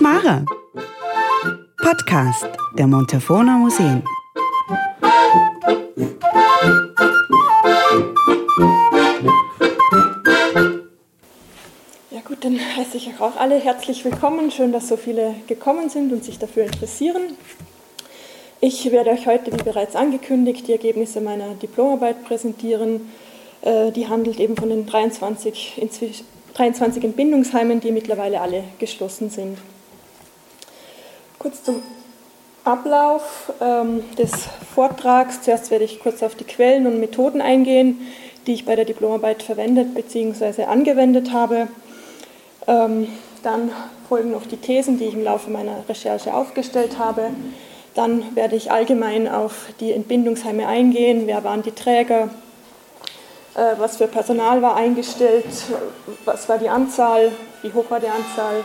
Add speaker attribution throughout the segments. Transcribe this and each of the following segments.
Speaker 1: Mare. Podcast der Montefona Museen.
Speaker 2: Ja gut, dann heiße ich auch alle herzlich willkommen. Schön, dass so viele gekommen sind und sich dafür interessieren. Ich werde euch heute, wie bereits angekündigt, die Ergebnisse meiner Diplomarbeit präsentieren. Äh, die handelt eben von den 23, 23 Entbindungsheimen, die mittlerweile alle geschlossen sind. Kurz zum Ablauf ähm, des Vortrags. Zuerst werde ich kurz auf die Quellen und Methoden eingehen, die ich bei der Diplomarbeit verwendet bzw. angewendet habe. Ähm, dann folgen noch die Thesen, die ich im Laufe meiner Recherche aufgestellt habe. Dann werde ich allgemein auf die Entbindungsheime eingehen. Wer waren die Träger? Äh, was für Personal war eingestellt? Was war die Anzahl? Wie hoch war die Anzahl?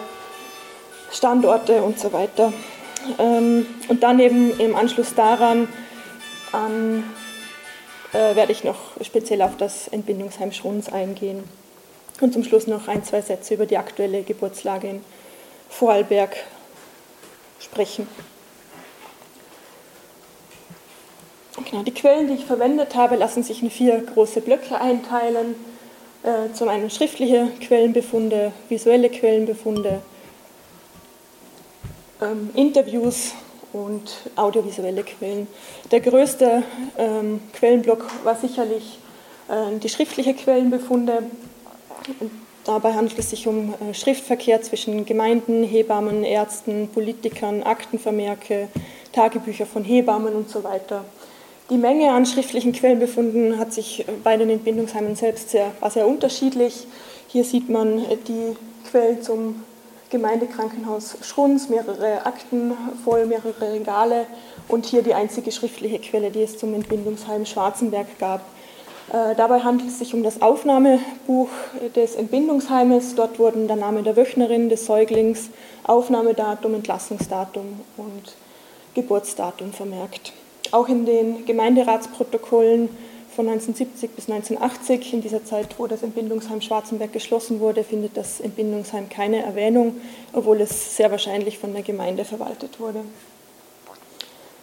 Speaker 2: Standorte und so weiter. Ähm, und dann eben im Anschluss daran an, äh, werde ich noch speziell auf das Entbindungsheim Schruns eingehen. Und zum Schluss noch ein, zwei Sätze über die aktuelle Geburtslage in Vorarlberg sprechen. Genau, die Quellen, die ich verwendet habe, lassen sich in vier große Blöcke einteilen. Äh, zum einen schriftliche Quellenbefunde, visuelle Quellenbefunde, ähm, Interviews und audiovisuelle Quellen. Der größte ähm, Quellenblock war sicherlich äh, die schriftliche Quellenbefunde. Dabei handelt es sich um äh, Schriftverkehr zwischen Gemeinden, Hebammen, Ärzten, Politikern, Aktenvermerke, Tagebücher von Hebammen und so weiter. Die Menge an schriftlichen Quellenbefunden hat sich bei den Entbindungsheimen selbst sehr, war sehr unterschiedlich. Hier sieht man äh, die Quellen zum Gemeindekrankenhaus Schruns, mehrere Akten voll, mehrere Regale und hier die einzige schriftliche Quelle, die es zum Entbindungsheim Schwarzenberg gab. Äh, dabei handelt es sich um das Aufnahmebuch des Entbindungsheimes. Dort wurden der Name der Wöchnerin, des Säuglings, Aufnahmedatum, Entlassungsdatum und Geburtsdatum vermerkt. Auch in den Gemeinderatsprotokollen von 1970 bis 1980, in dieser Zeit, wo das Entbindungsheim Schwarzenberg geschlossen wurde, findet das Entbindungsheim keine Erwähnung, obwohl es sehr wahrscheinlich von der Gemeinde verwaltet wurde.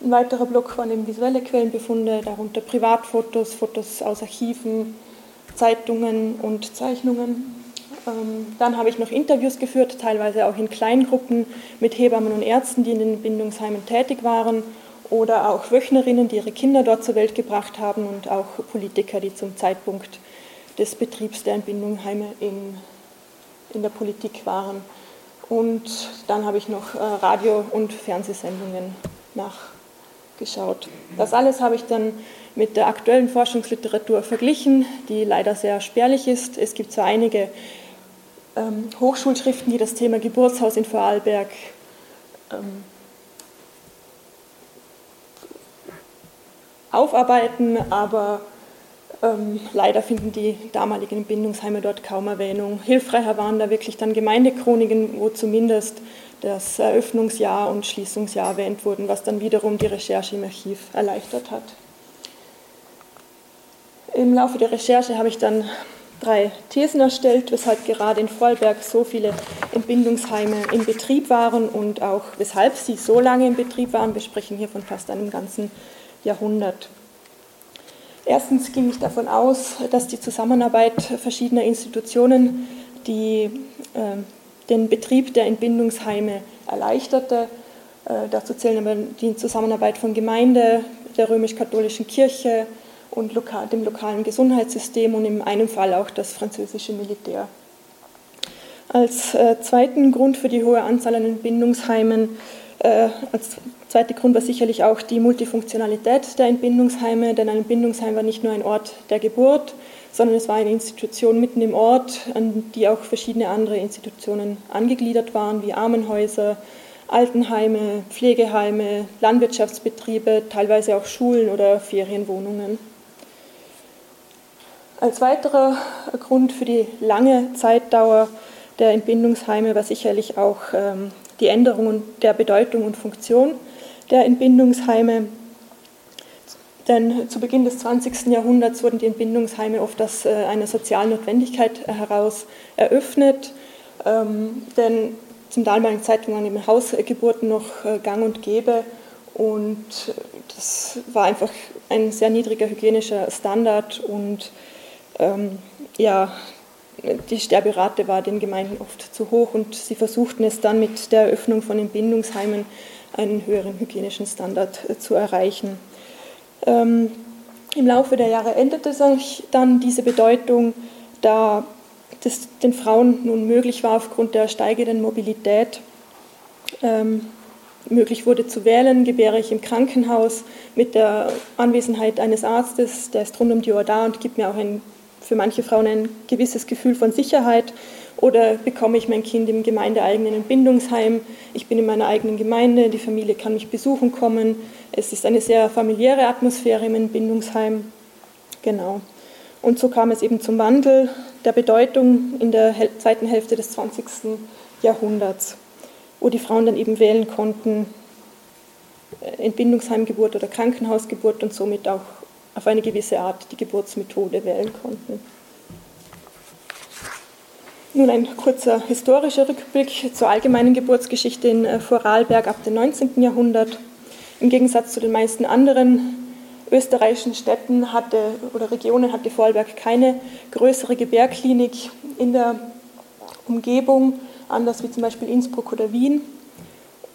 Speaker 2: Ein weiterer Block waren eben visuelle Quellenbefunde, darunter Privatfotos, Fotos aus Archiven, Zeitungen und Zeichnungen. Ähm, dann habe ich noch Interviews geführt, teilweise auch in Kleingruppen mit Hebammen und Ärzten, die in den Entbindungsheimen tätig waren oder auch Wöchnerinnen, die ihre Kinder dort zur Welt gebracht haben und auch Politiker, die zum Zeitpunkt des Betriebs der Entbindungsheime in, in der Politik waren. Und dann habe ich noch äh, Radio- und Fernsehsendungen nachgeschaut. Das alles habe ich dann mit der aktuellen Forschungsliteratur verglichen, die leider sehr spärlich ist. Es gibt zwar einige ähm, Hochschulschriften, die das Thema Geburtshaus in Vorarlberg ähm, aufarbeiten, aber ähm, leider finden die damaligen Bindungsheime dort kaum Erwähnung. Hilfreicher waren da wirklich dann Gemeindechroniken, wo zumindest das Eröffnungsjahr und Schließungsjahr erwähnt wurden, was dann wiederum die Recherche im Archiv erleichtert hat. Im Laufe der Recherche habe ich dann drei Thesen erstellt, weshalb gerade in Vorarlberg so viele Entbindungsheime in Betrieb waren und auch weshalb sie so lange in Betrieb waren. Wir sprechen hier von fast einem ganzen Jahrhundert. Erstens ging ich davon aus, dass die Zusammenarbeit verschiedener Institutionen, die äh, den Betrieb der Entbindungsheime erleichterte, äh, dazu zählen aber die Zusammenarbeit von Gemeinde, der römisch-katholischen Kirche und lokal, dem lokalen Gesundheitssystem und in einem Fall auch das französische Militär. Als äh, zweiten Grund für die hohe Anzahl an Entbindungsheimen als zweiter Grund war sicherlich auch die Multifunktionalität der Entbindungsheime, denn ein Entbindungsheim war nicht nur ein Ort der Geburt, sondern es war eine Institution mitten im Ort, an die auch verschiedene andere Institutionen angegliedert waren, wie Armenhäuser, Altenheime, Pflegeheime, Landwirtschaftsbetriebe, teilweise auch Schulen oder Ferienwohnungen. Als weiterer Grund für die lange Zeitdauer der Entbindungsheime war sicherlich auch ähm, die Änderung der Bedeutung und Funktion der Entbindungsheime. Denn zu Beginn des 20. Jahrhunderts wurden die Entbindungsheime oft aus äh, einer sozialen Notwendigkeit heraus eröffnet. Ähm, denn zum damaligen Zeitpunkt waren Hausgeburten noch äh, gang und gäbe. Und das war einfach ein sehr niedriger hygienischer Standard und ähm, ja, die Sterberate war den Gemeinden oft zu hoch und sie versuchten es dann mit der Eröffnung von den Bindungsheimen einen höheren hygienischen Standard äh, zu erreichen. Ähm, Im Laufe der Jahre änderte sich dann diese Bedeutung, da das den Frauen nun möglich war, aufgrund der steigenden Mobilität ähm, möglich wurde zu wählen, gebäre ich im Krankenhaus mit der Anwesenheit eines Arztes, der ist rund um die Uhr da und gibt mir auch ein, für manche Frauen ein gewisses Gefühl von Sicherheit. Oder bekomme ich mein Kind im gemeindeeigenen Entbindungsheim? Ich bin in meiner eigenen Gemeinde, die Familie kann mich besuchen kommen. Es ist eine sehr familiäre Atmosphäre im Entbindungsheim. Genau. Und so kam es eben zum Wandel der Bedeutung in der zweiten Hälfte des 20. Jahrhunderts wo die Frauen dann eben wählen konnten, äh, Entbindungsheimgeburt oder Krankenhausgeburt und somit auch auf eine gewisse Art die Geburtsmethode wählen konnten. Nun ein kurzer historischer Rückblick zur allgemeinen Geburtsgeschichte in äh, Vorarlberg ab dem 19. Jahrhundert. Im Gegensatz zu den meisten anderen österreichischen Städten hatte, oder Regionen hatte Vorarlberg keine größere Gebärklinik in der Umgebung anders wie zum Beispiel Innsbruck oder Wien.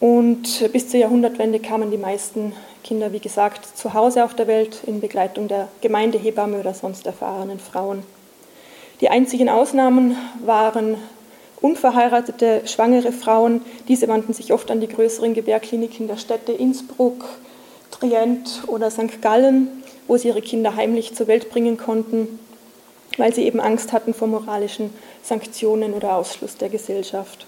Speaker 2: Und bis zur Jahrhundertwende kamen die meisten Kinder, wie gesagt, zu Hause auf der Welt in Begleitung der Gemeindehebamme oder sonst erfahrenen Frauen. Die einzigen Ausnahmen waren unverheiratete, schwangere Frauen. Diese wandten sich oft an die größeren Gebärkliniken der Städte Innsbruck, Trient oder St. Gallen, wo sie ihre Kinder heimlich zur Welt bringen konnten, weil sie eben Angst hatten vor moralischen Sanktionen oder Ausschluss der Gesellschaft.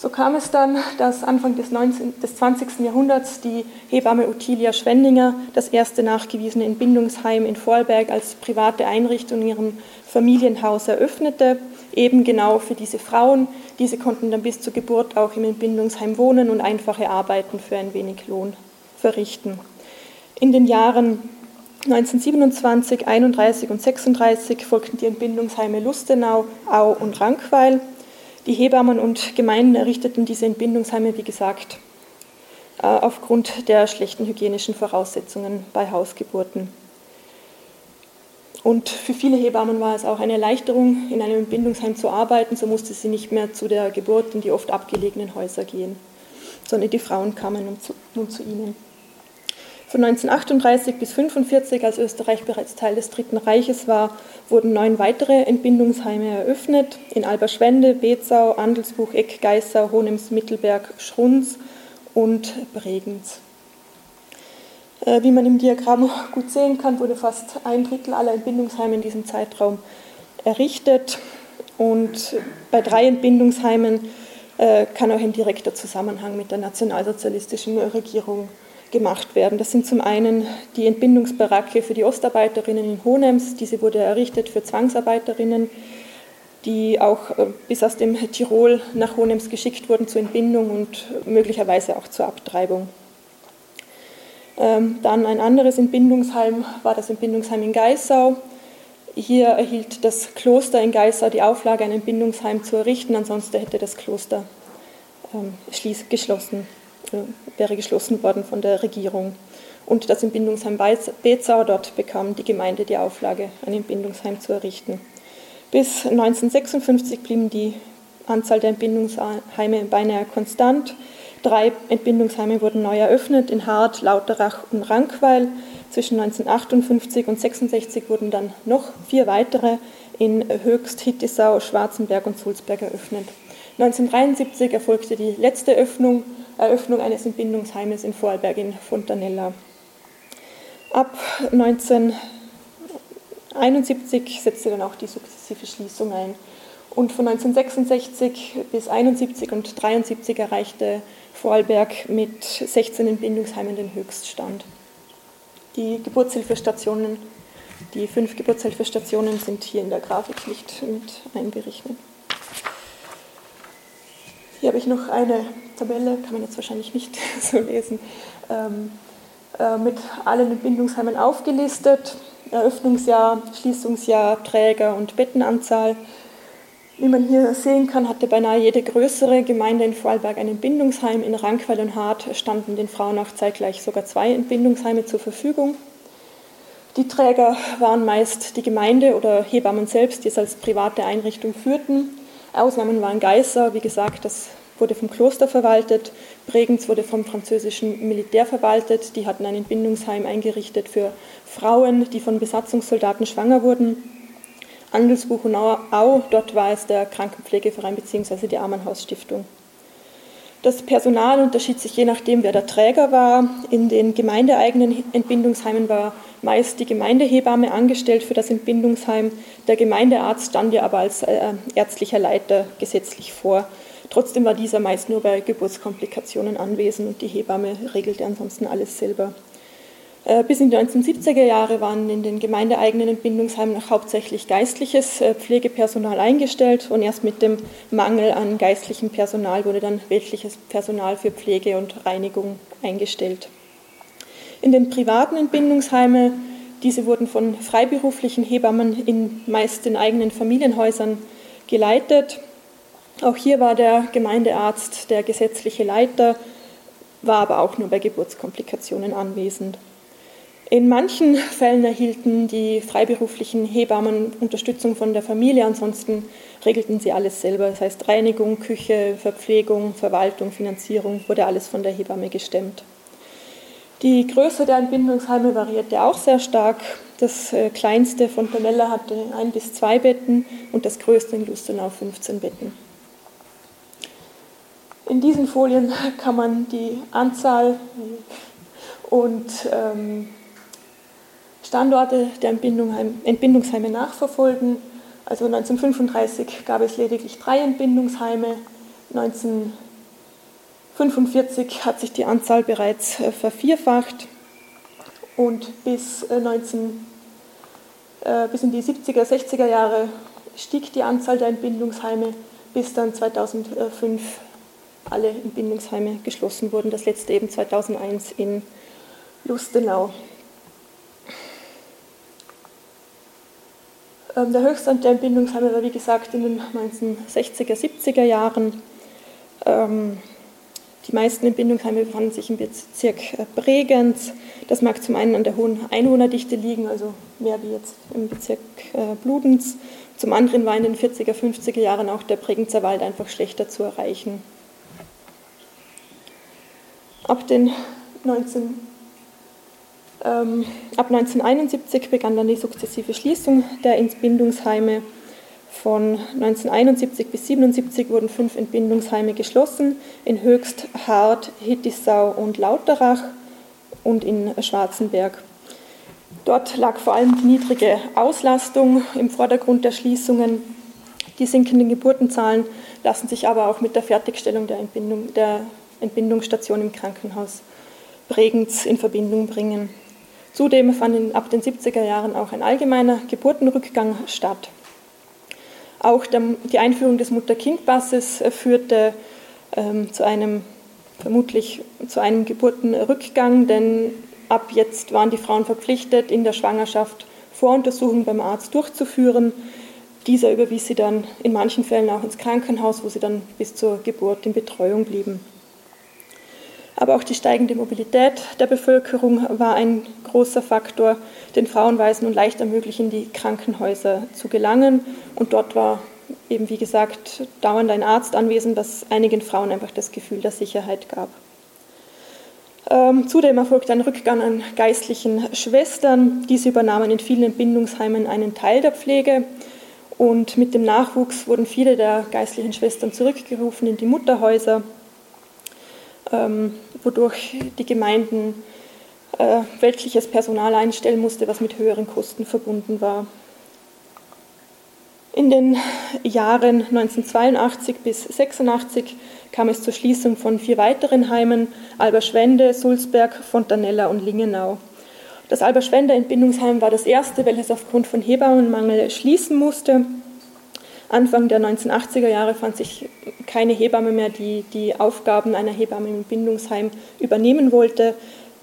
Speaker 2: So kam es dann, dass Anfang des, 19, des 20. Jahrhunderts die Hebamme Ottilia Schwendinger das erste nachgewiesene Entbindungsheim in Vorarlberg als private Einrichtung in ihrem Familienhaus eröffnete, eben genau für diese Frauen. Diese konnten dann bis zur Geburt auch im Entbindungsheim wohnen und einfache Arbeiten für ein wenig Lohn verrichten. In den Jahren 1927, 31 und 36 folgten die Entbindungsheime Lustenau, Au und Rankweil. Die Hebammen und Gemeinden errichteten diese Entbindungsheime, wie gesagt, äh, aufgrund der schlechten hygienischen Voraussetzungen bei Hausgeburten. Und für viele Hebammen war es auch eine Erleichterung, in einem Entbindungsheim zu arbeiten. So musste sie nicht mehr zu der Geburt in die oft abgelegenen Häuser gehen, sondern die Frauen kamen nun zu, nun zu ihnen. Von 1938 bis 1945, als Österreich bereits Teil des Dritten Reiches war, wurden neun weitere Entbindungsheime eröffnet in Alberschwende, Bezau, Andelsbuch, Eck, Geissau, Honems, Mittelberg, Schrunz und Bregenz. Äh, wie man im Diagramm gut sehen kann, wurde fast ein Drittel aller Entbindungsheime in diesem Zeitraum errichtet. Und bei drei Entbindungsheimen äh, kann auch ein direkter Zusammenhang mit der nationalsozialistischen Regierung gemacht werden. Das sind zum einen die Entbindungsbaracke für die Ostarbeiterinnen in Honems. Diese wurde errichtet für Zwangsarbeiterinnen, die auch äh, bis aus dem Tirol nach Honems geschickt wurden zur Entbindung und möglicherweise auch zur Abtreibung. Ähm, dann ein anderes Entbindungsheim war das Entbindungsheim in Geissau. Hier erhielt das Kloster in Geissau die Auflage, ein Entbindungsheim zu errichten, ansonsten hätte das Kloster ähm, geschlossen wäre geschlossen worden von der Regierung. Und das Entbindungsheim Bezau, dort bekam die Gemeinde die Auflage, ein Entbindungsheim zu errichten. Bis 1956 blieben die Anzahl der Entbindungsheime beinahe konstant. Drei Entbindungsheime wurden neu eröffnet, in Hart, Lauterach und Rankweil. Zwischen 1958 und 1966 wurden dann noch vier weitere in Höchst, Hittisau, Schwarzenberg und Sulzberg eröffnet. 1973 erfolgte die letzte Öffnung Eröffnung eines Entbindungsheimes in Vorarlberg in Fontanella. Ab 1971 setzte dann auch die sukzessive Schließung ein. Und von 1966 bis 1971 und 1973 erreichte Vorarlberg mit 16 Entbindungsheimen den Höchststand. Die Geburtshilfestationen, die fünf Geburtshilfestationen sind hier in der Grafik nicht mit einberechnet. Hier habe ich noch eine Tabelle, kann man jetzt wahrscheinlich nicht so lesen, ähm, äh, mit allen Entbindungsheimen aufgelistet. Eröffnungsjahr, Schließungsjahr, Träger und Bettenanzahl. Wie man hier sehen kann, hatte beinahe jede größere Gemeinde in Vorarlberg ein Entbindungsheim. In Rankweil und Hart standen den Frauen auch zeitgleich sogar zwei Entbindungsheime zur Verfügung. Die Träger waren meist die Gemeinde oder Hebammen selbst, die es als private Einrichtung führten. Ausnahmen waren Geißer, wie gesagt, das wurde vom Kloster verwaltet. Bregenz wurde vom französischen Militär verwaltet. Die hatten ein Entbindungsheim eingerichtet für Frauen, die von Besatzungssoldaten schwanger wurden. Andelsbuch und Au, dort war es der Krankenpflegeverein bzw. die Armenhausstiftung. Das Personal unterschied sich je nachdem, wer der Träger war. In den gemeindeeigenen Entbindungsheimen war meist die Gemeindehebamme angestellt für das Entbindungsheim. Der Gemeindearzt stand ja aber als äh, ärztlicher Leiter gesetzlich vor. Trotzdem war dieser meist nur bei Geburtskomplikationen anwesend und die Hebamme regelte ansonsten alles selber. Äh, bis in die 1970er Jahre waren in den gemeindeeigenen Entbindungsheimen hauptsächlich geistliches äh, Pflegepersonal eingestellt und erst mit dem Mangel an geistlichem Personal wurde dann weltliches Personal für Pflege und Reinigung eingestellt. In den privaten Entbindungsheimen, diese wurden von freiberuflichen Hebammen in meist den eigenen Familienhäusern geleitet. Auch hier war der Gemeindearzt der gesetzliche Leiter, war aber auch nur bei Geburtskomplikationen anwesend. In manchen Fällen erhielten die freiberuflichen Hebammen Unterstützung von der Familie, ansonsten regelten sie alles selber. Das heißt Reinigung, Küche, Verpflegung, Verwaltung, Finanzierung wurde alles von der Hebamme gestemmt. Die Größe der Entbindungsheime variierte auch sehr stark. Das äh, kleinste von Pamela hatte ein bis zwei Betten und das größte in Lustenau 15 Betten. In diesen Folien kann man die Anzahl und ähm, Standorte der Entbindungsheime nachverfolgen. Also 1935 gab es lediglich drei Entbindungsheime. 1945 hat sich die Anzahl bereits äh, vervierfacht und bis, 19, äh, äh, bis in die 70er, 60er Jahre stieg die Anzahl der Entbindungsheime, bis dann 2005 alle Entbindungsheime geschlossen wurden. Das letzte eben 2001 in Lustenau. Der Höchststand der Entbindungsheime war, wie gesagt, in den 1960er, 70er Jahren. Ähm, die meisten Entbindungsheime befanden sich im Bezirk äh, Bregenz. Das mag zum einen an der hohen Einwohnerdichte liegen, also mehr wie jetzt im Bezirk äh, Bludenz. Zum anderen war in den 40er, 50er Jahren auch der Bregenzer Wald einfach schlechter zu erreichen. Ab den 19 ähm, ab 1971 begann dann die sukzessive Schließung der Entbindungsheime. Von 1971 bis 1977 wurden fünf Entbindungsheime geschlossen, in Höchst, Hart, Hittisau und Lauterach und in Schwarzenberg. Dort lag vor allem die niedrige Auslastung im Vordergrund der Schließungen. Die sinkenden Geburtenzahlen lassen sich aber auch mit der Fertigstellung der, Entbindung, der Entbindungsstation im Krankenhaus Bregenz in Verbindung bringen. Zudem fand ab den 70er Jahren auch ein allgemeiner Geburtenrückgang statt. Auch der, die Einführung des Mutter-Kind-Passes führte ähm, zu einem, vermutlich zu einem Geburtenrückgang, denn ab jetzt waren die Frauen verpflichtet, in der Schwangerschaft Voruntersuchungen beim Arzt durchzuführen. Dieser überwies sie dann in manchen Fällen auch ins Krankenhaus, wo sie dann bis zur Geburt in Betreuung blieben. Aber auch die steigende Mobilität der Bevölkerung war ein großer Faktor, den Frauen war es nun leichter möglich, in die Krankenhäuser zu gelangen. Und dort war eben, wie gesagt, dauernd ein Arzt anwesend, was einigen Frauen einfach das Gefühl der Sicherheit gab. Ähm, zudem erfolgte ein Rückgang an geistlichen Schwestern. Diese übernahmen in vielen Entbindungsheimen einen Teil der Pflege. Und mit dem Nachwuchs wurden viele der geistlichen Schwestern zurückgerufen in die Mutterhäuser wodurch die Gemeinden äh, weltliches Personal einstellen musste, was mit höheren Kosten verbunden war. In den Jahren 1982 bis 1986 kam es zur Schließung von vier weiteren Heimen, Alberschwende, Sulzberg, Fontanella und Lingenau. Das Alberschwende Entbindungsheim war das erste, welches aufgrund von Hebammenmangel schließen musste. Anfang der 1980er Jahre fand sich keine Hebamme mehr, die die Aufgaben einer Hebamme im Entbindungsheim übernehmen wollte.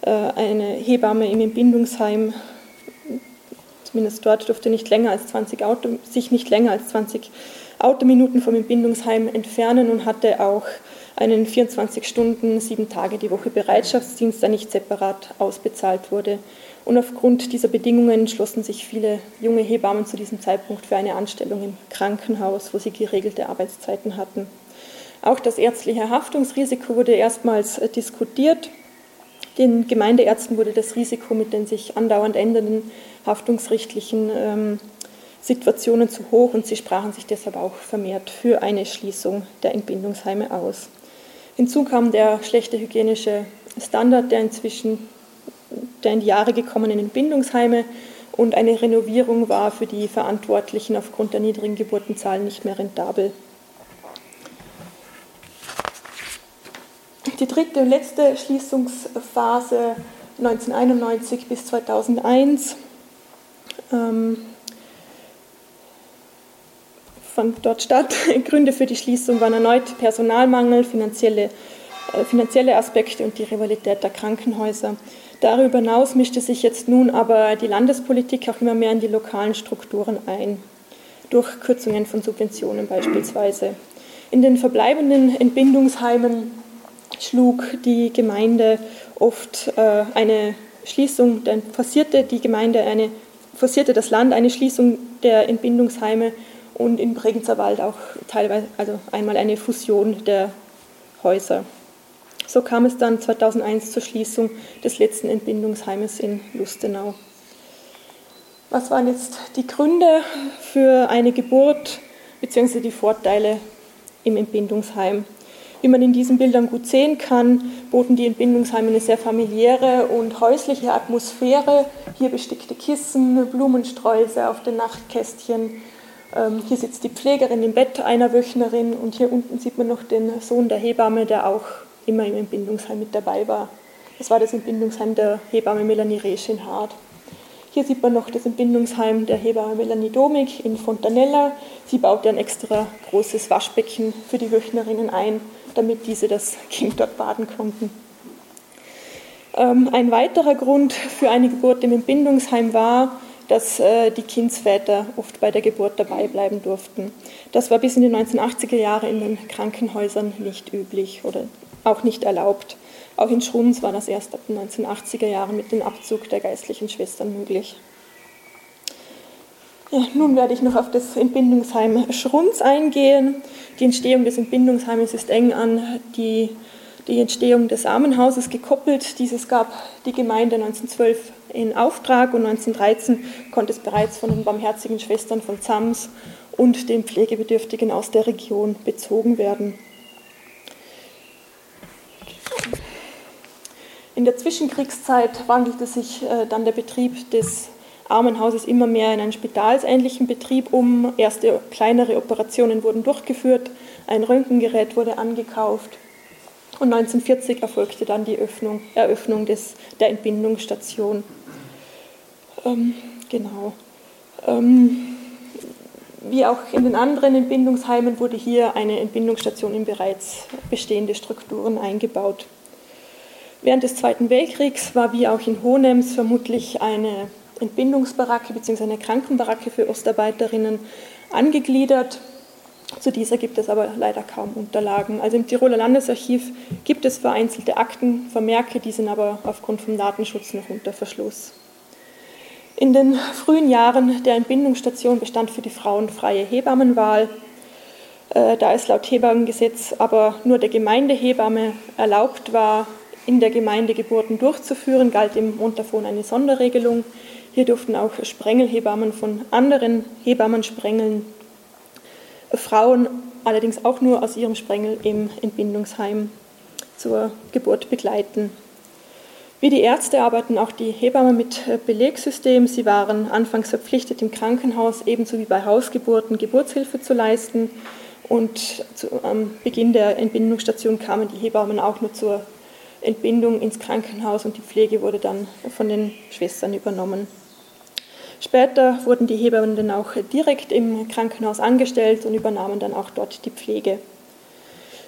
Speaker 2: Äh, eine Hebamme im Entbindungsheim, zumindest dort, durfte nicht länger als 20 Auto, sich nicht länger als 20 Autominuten vom Entbindungsheim entfernen und hatte auch einen 24 Stunden, sieben Tage die Woche Bereitschaftsdienst, der nicht separat ausbezahlt wurde. Und aufgrund dieser Bedingungen entschlossen sich viele junge Hebammen zu diesem Zeitpunkt für eine Anstellung im Krankenhaus, wo sie geregelte Arbeitszeiten hatten. Auch das ärztliche Haftungsrisiko wurde erstmals äh, diskutiert. Den Gemeindeärzten wurde das Risiko mit den sich andauernd ändernden haftungsrechtlichen ähm, Situationen zu hoch und sie sprachen sich deshalb auch vermehrt für eine Schließung der Entbindungsheime aus. Hinzu kam der schlechte hygienische Standard der inzwischen der in die Jahre gekommenen Entbindungsheime und eine Renovierung war für die Verantwortlichen aufgrund der niedrigen Geburtenzahlen nicht mehr rentabel. Die dritte und letzte Schließungsphase 1991 bis 2001 ähm, fand dort statt. Gründe für die Schließung waren erneut Personalmangel, finanzielle, finanzielle Aspekte und die Rivalität der Krankenhäuser. Darüber hinaus mischte sich jetzt nun aber die Landespolitik auch immer mehr in die lokalen Strukturen ein, durch Kürzungen von Subventionen beispielsweise. In den verbleibenden Entbindungsheimen schlug die Gemeinde oft äh, eine Schließung, dann forcierte die Gemeinde eine, forcierte das Land eine Schließung der Entbindungsheime und in Bregenzer Wald auch teilweise, also einmal eine Fusion der Häuser. So kam es dann 2001 zur Schließung des letzten Entbindungsheimes in Lustenau. Was waren jetzt die Gründe für eine Geburt bzw. die Vorteile im Entbindungsheim? Wie man in diesen Bildern gut sehen kann, boten die Entbindungsheime eine sehr familiäre und häusliche Atmosphäre. Hier bestickte Kissen, Blumensträuße auf den Nachtkästchen. Ähm, hier sitzt die Pflegerin im Bett einer Wöchnerin und hier unten sieht man noch den Sohn der Hebamme, der auch immer im Entbindungsheim mit dabei war. Das war das Entbindungsheim der Hebamme Melanie Resch in Hart. Hier sieht man noch das Entbindungsheim der Hebamme Melanie Domig in Fontanella. Sie baute ein extra großes Waschbecken für die Wöchnerinnen ein, damit diese das Kind dort baden konnten. Ähm, ein weiterer Grund für eine Geburt im Entbindungsheim war, dass äh, die Kindsväter oft bei der Geburt dabei bleiben durften. Das war bis in die 1980er Jahre in den Krankenhäusern nicht üblich oder auch nicht erlaubt. Auch in Schruns war das erst ab den 1980er Jahren mit dem Abzug der geistlichen Schwestern möglich. Ja, nun werde ich noch auf das Entbindungsheim Schrunz eingehen. Die Entstehung des Entbindungsheimes ist eng an die, die Entstehung des Armenhauses gekoppelt. Dieses gab die Gemeinde 1912 in Auftrag und 1913 konnte es bereits von den barmherzigen Schwestern von Zams und den Pflegebedürftigen aus der Region bezogen werden. In der Zwischenkriegszeit wandelte sich äh, dann der Betrieb des Armenhauses immer mehr in einen spitalsähnlichen Betrieb um. Erste kleinere Operationen wurden durchgeführt, ein Röntgengerät wurde angekauft und 1940 erfolgte dann die Öffnung, Eröffnung des, der Entbindungsstation. Ähm, genau. Ähm, wie auch in den anderen Entbindungsheimen wurde hier eine Entbindungsstation in bereits bestehende Strukturen eingebaut. Während des Zweiten Weltkriegs war wie auch in Hohenems vermutlich eine Entbindungsbaracke bzw. eine Krankenbaracke für Ostarbeiterinnen angegliedert. Zu dieser gibt es aber leider kaum Unterlagen. Also im Tiroler Landesarchiv gibt es vereinzelte Akten, Vermerke, die sind aber aufgrund vom Datenschutz noch unter Verschluss. In den frühen Jahren der Entbindungsstation bestand für die Frauen freie Hebammenwahl. Äh, da es laut Hebammengesetz aber nur der Gemeindehebamme erlaubt war, in der Gemeinde Geburten durchzuführen, galt im Montafon eine Sonderregelung. Hier durften auch Sprengelhebammen von anderen Hebammen sprengeln. Frauen allerdings auch nur aus ihrem Sprengel im Entbindungsheim zur Geburt begleiten. Wie die Ärzte arbeiten auch die Hebammen mit Belegsystem. Sie waren anfangs verpflichtet, im Krankenhaus ebenso wie bei Hausgeburten Geburtshilfe zu leisten. Und zu, am Beginn der Entbindungsstation kamen die Hebammen auch nur zur Entbindung ins Krankenhaus und die Pflege wurde dann von den Schwestern übernommen. Später wurden die Hebammen dann auch direkt im Krankenhaus angestellt und übernahmen dann auch dort die Pflege.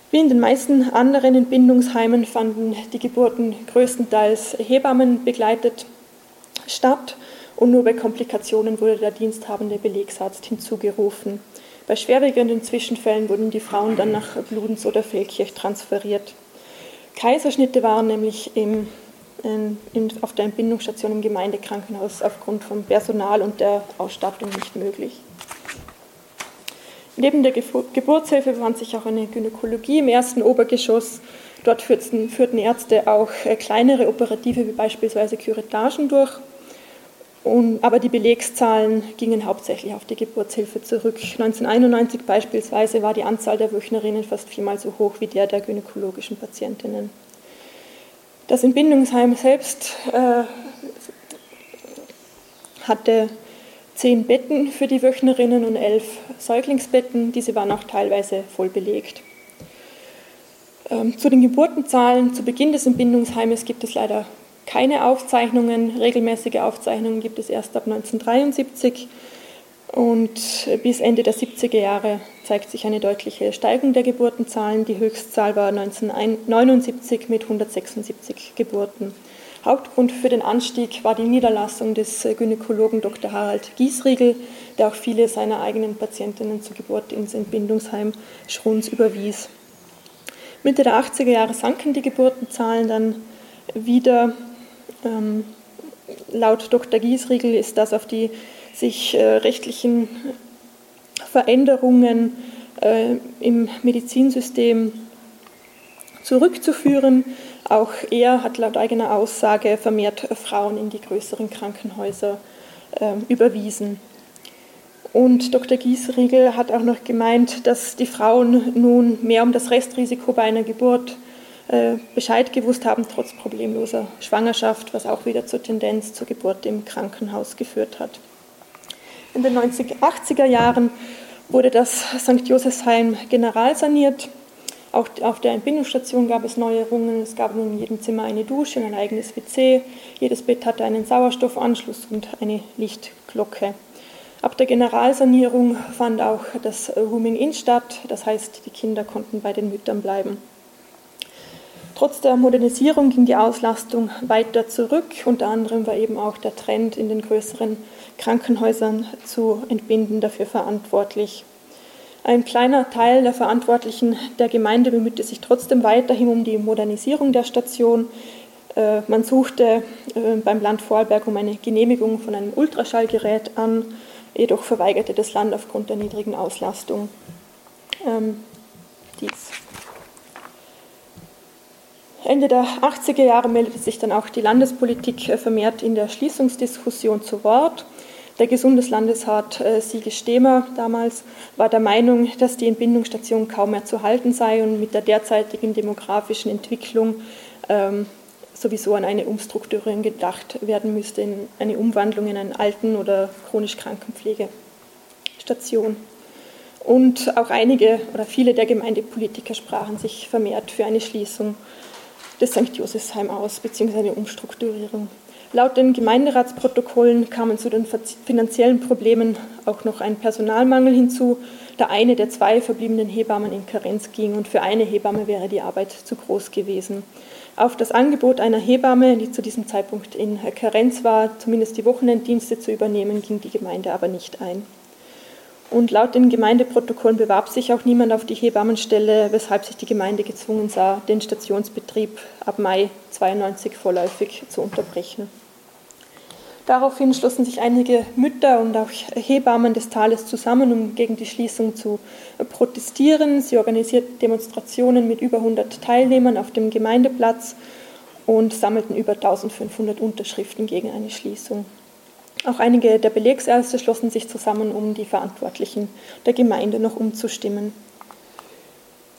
Speaker 2: Wie in den meisten anderen Entbindungsheimen fanden die Geburten größtenteils Hebammen begleitet statt und nur bei Komplikationen wurde der diensthabende Belegsarzt hinzugerufen. Bei schwerwiegenden Zwischenfällen wurden die Frauen dann nach Bludenz oder Feldkirch transferiert. Kaiserschnitte waren nämlich im, in, in, auf der Entbindungsstation im Gemeindekrankenhaus aufgrund von Personal und der Ausstattung nicht möglich. Neben der Geburtshilfe befand sich auch eine Gynäkologie im ersten Obergeschoss. Dort führten, führten Ärzte auch äh, kleinere Operative wie beispielsweise Küretagen durch. Und, aber die Belegszahlen gingen hauptsächlich auf die Geburtshilfe zurück. 1991 beispielsweise war die Anzahl der Wöchnerinnen fast viermal so hoch wie der der gynäkologischen Patientinnen. Das Entbindungsheim selbst äh, hatte zehn Betten für die Wöchnerinnen und elf Säuglingsbetten. Diese waren auch teilweise voll belegt. Ähm, zu den Geburtenzahlen zu Beginn des Entbindungsheimes gibt es leider keine Aufzeichnungen. Regelmäßige Aufzeichnungen gibt es erst ab 1973. Und bis Ende der 70er Jahre zeigt sich eine deutliche Steigerung der Geburtenzahlen. Die Höchstzahl war 1979 mit 176 Geburten. Hauptgrund für den Anstieg war die Niederlassung des Gynäkologen Dr. Harald Giesriegel, der auch viele seiner eigenen Patientinnen zur Geburt ins Entbindungsheim Schruns überwies. Mitte der 80er Jahre sanken die Geburtenzahlen dann wieder. Ähm, laut Dr. Giesriegel ist das auf die sich äh, rechtlichen Veränderungen äh, im Medizinsystem zurückzuführen. Auch er hat laut eigener Aussage vermehrt Frauen in die größeren Krankenhäuser äh, überwiesen. Und Dr. Giesriegel hat auch noch gemeint, dass die Frauen nun mehr um das Restrisiko bei einer Geburt Bescheid gewusst haben, trotz problemloser Schwangerschaft, was auch wieder zur Tendenz zur Geburt im Krankenhaus geführt hat. In den 80er Jahren wurde das St. Josefsheim generalsaniert auch auf der Entbindungsstation gab es Neuerungen. Es gab nun in jedem Zimmer eine Dusche, ein eigenes WC. Jedes Bett hatte einen Sauerstoffanschluss und eine Lichtglocke. Ab der Generalsanierung fand auch das Rooming-In statt. Das heißt, die Kinder konnten bei den Müttern bleiben. Trotz der Modernisierung ging die Auslastung weiter zurück. Unter anderem war eben auch der Trend in den größeren Krankenhäusern zu entbinden dafür verantwortlich. Ein kleiner Teil der Verantwortlichen der Gemeinde bemühte sich trotzdem weiterhin um die Modernisierung der Station. Äh, man suchte äh, beim Land Vorarlberg um eine Genehmigung von einem Ultraschallgerät an, jedoch verweigerte das Land aufgrund der niedrigen Auslastung ähm, dies. Ende der 80er Jahre meldete sich dann auch die Landespolitik äh, vermehrt in der Schließungsdiskussion zu Wort. Der Gesundeslandesrat äh, Siege Stemer damals war der Meinung, dass die Entbindungsstation kaum mehr zu halten sei und mit der derzeitigen demografischen Entwicklung ähm, sowieso an eine Umstrukturierung gedacht werden müsste, in eine Umwandlung in eine Alten- oder chronisch Krankenpflegestation. Und auch einige oder viele der Gemeindepolitiker sprachen sich vermehrt für eine Schließung des St. Josefsheim aus, beziehungsweise eine Umstrukturierung. Laut den Gemeinderatsprotokollen kamen zu den finanziellen Problemen auch noch ein Personalmangel hinzu, da eine der zwei verbliebenen Hebammen in Karenz ging und für eine Hebamme wäre die Arbeit zu groß gewesen. Auf das Angebot einer Hebamme, die zu diesem Zeitpunkt in Karenz war, zumindest die Wochenenddienste zu übernehmen, ging die Gemeinde aber nicht ein. Und laut den Gemeindeprotokollen bewarb sich auch niemand auf die Hebammenstelle, weshalb sich die Gemeinde gezwungen sah, den Stationsbetrieb ab Mai 92 vorläufig zu unterbrechen. Daraufhin schlossen sich einige Mütter und auch Hebammen des Tales zusammen, um gegen die Schließung zu protestieren. Sie organisierten Demonstrationen mit über 100 Teilnehmern auf dem Gemeindeplatz und sammelten über 1500 Unterschriften gegen eine Schließung. Auch einige der Belegsärzte schlossen sich zusammen, um die Verantwortlichen der Gemeinde noch umzustimmen.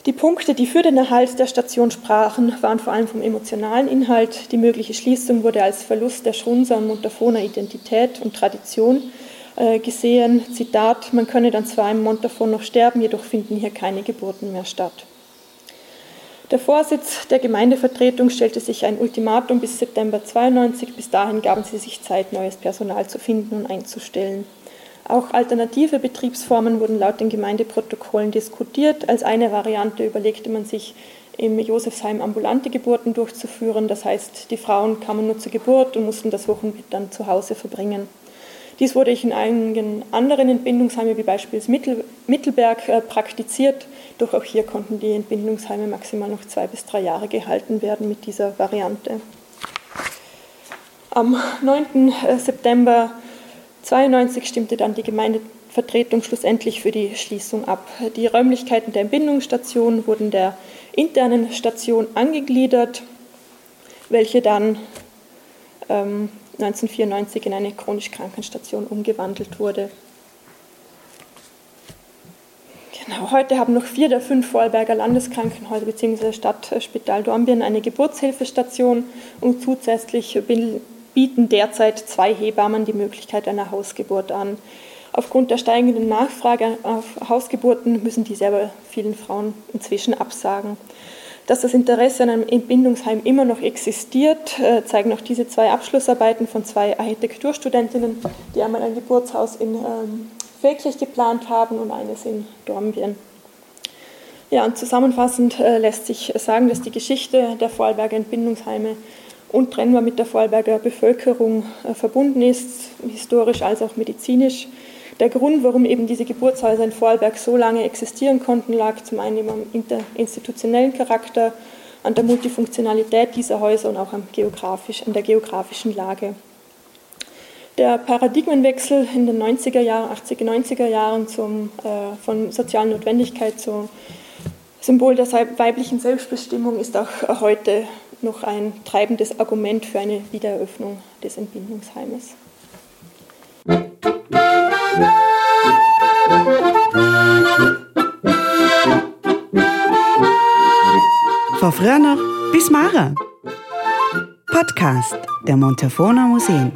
Speaker 2: Die Punkte, die für den Erhalt der Station sprachen, waren vor allem vom emotionalen Inhalt. Die mögliche Schließung wurde als Verlust der Schrunser und Montafoner Identität und Tradition äh, gesehen. Zitat, man könne dann zwar im Montafon noch sterben, jedoch finden hier keine Geburten mehr statt. Der Vorsitz der Gemeindevertretung stellte sich ein Ultimatum bis September 92. Bis dahin gaben sie sich Zeit, neues Personal zu finden und einzustellen. Auch alternative Betriebsformen wurden laut den Gemeindeprotokollen diskutiert. Als eine Variante überlegte man sich, im Josefsheim ambulante Geburten durchzuführen. Das heißt, die Frauen kamen nur zur Geburt und mussten das Wochenbett dann zu Hause verbringen. Dies wurde in einigen anderen Entbindungsheimen, wie beispielsweise Mittelberg, äh, praktiziert. Doch auch hier konnten die Entbindungsheime maximal noch zwei bis drei Jahre gehalten werden mit dieser Variante. Am 9. Äh, September 1992 stimmte dann die Gemeindevertretung schlussendlich für die Schließung ab. Die Räumlichkeiten der Entbindungsstation wurden der internen Station angegliedert, welche dann ähm, 1994 in eine chronisch Krankenstation umgewandelt wurde. Genau, heute haben noch vier der fünf Vorarlberger Landeskrankenhäuser bzw. Stadtspital Dornbirn eine Geburtshilfestation und zusätzlich bieten derzeit zwei Hebammen die Möglichkeit einer Hausgeburt an. Aufgrund der steigenden Nachfrage auf Hausgeburten müssen diese aber vielen Frauen inzwischen absagen. Dass das Interesse an einem Entbindungsheim immer noch existiert, äh, zeigen auch diese zwei Abschlussarbeiten von zwei Architekturstudentinnen, die einmal ein Geburtshaus in ähm, Feldkirch geplant haben und eines in Dornbirn. Ja, und zusammenfassend äh, lässt sich sagen, dass die Geschichte der Vorarlberger Entbindungsheime untrennbar mit der Vorarlberger Bevölkerung äh, verbunden ist, historisch als auch medizinisch. Der Grund, warum eben diese Geburtshäuser in Vorarlberg so lange existieren konnten, lag zum einen am interinstitutionellen Charakter, an der Multifunktionalität dieser Häuser und auch am geografisch, an der geografischen Lage. Der Paradigmenwechsel in den 90er Jahren, 80er, 90er Jahren zum, äh, von sozialen Notwendigkeit zum Symbol der weiblichen Selbstbestimmung ist auch heute noch ein treibendes Argument für eine Wiedereröffnung des Entbindungsheimes.
Speaker 1: Von früher bis Mara. Podcast der Montafona Museen.